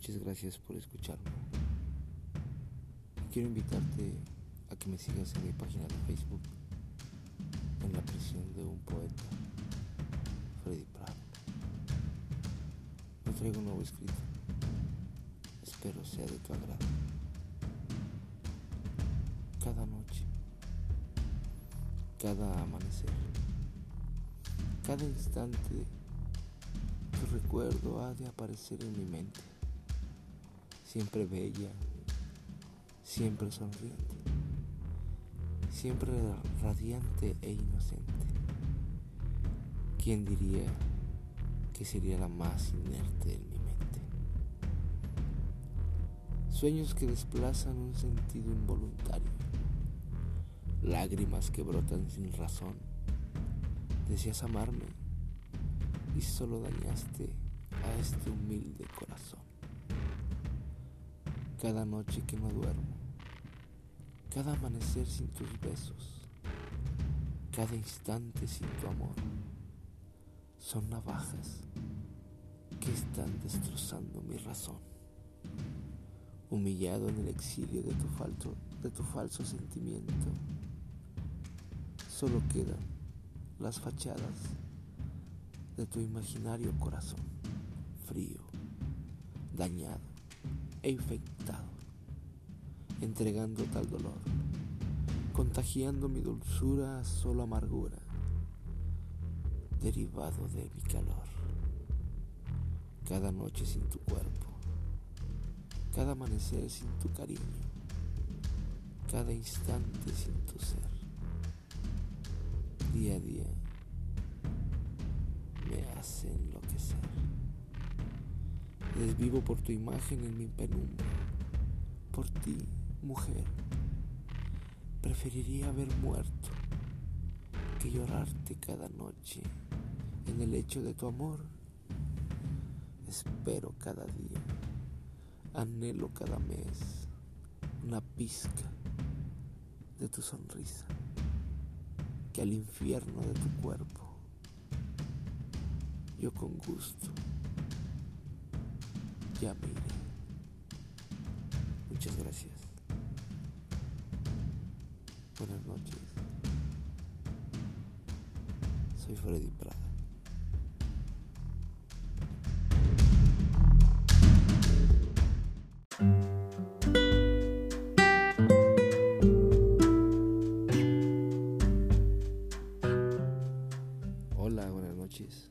Muchas gracias por escucharme. Quiero invitarte a que me sigas en mi página de Facebook, en la prisión de un poeta, Freddy Prado. Me traigo un nuevo escrito. Espero sea de tu agrado. Cada noche, cada amanecer, cada instante, tu recuerdo ha de aparecer en mi mente siempre bella, siempre sonriente, siempre radiante e inocente. ¿Quién diría que sería la más inerte en mi mente? Sueños que desplazan un sentido involuntario, lágrimas que brotan sin razón. Deseas amarme y solo dañaste a este humilde corazón cada noche que no duermo, cada amanecer sin tus besos, cada instante sin tu amor, son navajas que están destrozando mi razón. Humillado en el exilio de tu, falso, de tu falso sentimiento, solo quedan las fachadas de tu imaginario corazón, frío, dañado e infectado, entregando tal dolor, contagiando mi dulzura a solo amargura, derivado de mi calor. Cada noche sin tu cuerpo, cada amanecer sin tu cariño, cada instante sin tu ser, día a día me hace enloquecer. Desvivo por tu imagen en mi penumbra, por ti, mujer. Preferiría haber muerto que llorarte cada noche en el lecho de tu amor. Espero cada día, anhelo cada mes una pizca de tu sonrisa, que al infierno de tu cuerpo yo con gusto ya mire. Muchas gracias. Buenas noches. Soy Freddy Prada. Hola, buenas noches.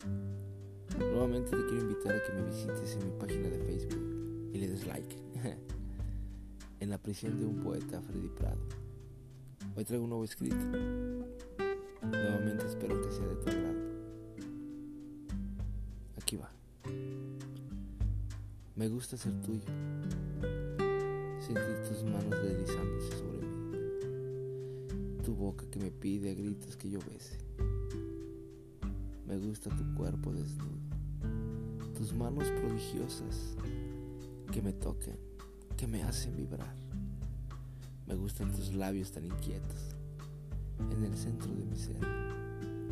Nuevamente te quiero invitar a que me visites en mi página de Facebook y le des like. en la prisión de un poeta, Freddy Prado. Hoy traigo un nuevo escrito. Nuevamente espero que sea de tu agrado. Aquí va. Me gusta ser tuyo. Sentir tus manos deslizándose sobre mí. Tu boca que me pide a gritos que yo bese. Me gusta tu cuerpo desnudo tus manos prodigiosas que me toquen, que me hacen vibrar. Me gustan tus labios tan inquietos en el centro de mi ser,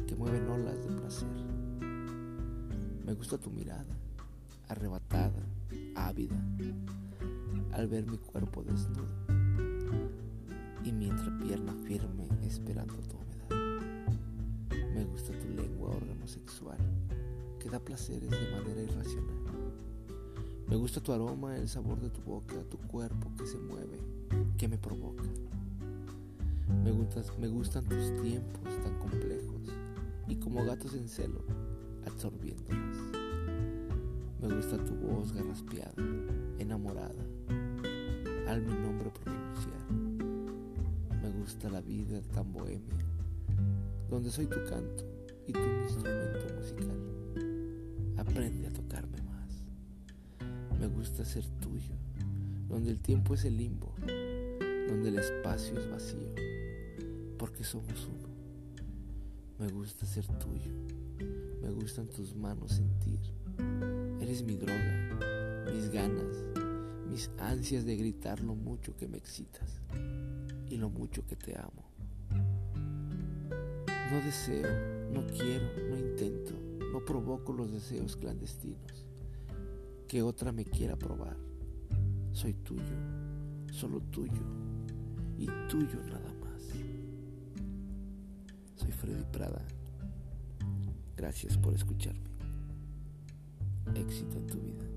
que mueven olas de placer. Me gusta tu mirada, arrebatada, ávida, al ver mi cuerpo desnudo y mi entrepierna firme esperando tu humedad. Me gusta tu lengua órgano sexual da placeres de manera irracional. Me gusta tu aroma, el sabor de tu boca, tu cuerpo que se mueve, que me provoca. Me, me gustan tus tiempos tan complejos y como gatos en celo, absorbiéndolos. Me gusta tu voz garraspeada, enamorada, al mi nombre pronunciar. Me gusta la vida tan bohemia, donde soy tu canto y tu instrumento musical. Aprende a tocarme más. Me gusta ser tuyo, donde el tiempo es el limbo, donde el espacio es vacío, porque somos uno. Me gusta ser tuyo, me gustan tus manos sentir. Eres mi droga, mis ganas, mis ansias de gritar lo mucho que me excitas y lo mucho que te amo. No deseo, no quiero, no intento no provoco los deseos clandestinos que otra me quiera probar. Soy tuyo, solo tuyo y tuyo nada más. Soy Freddy Prada. Gracias por escucharme. Éxito en tu vida.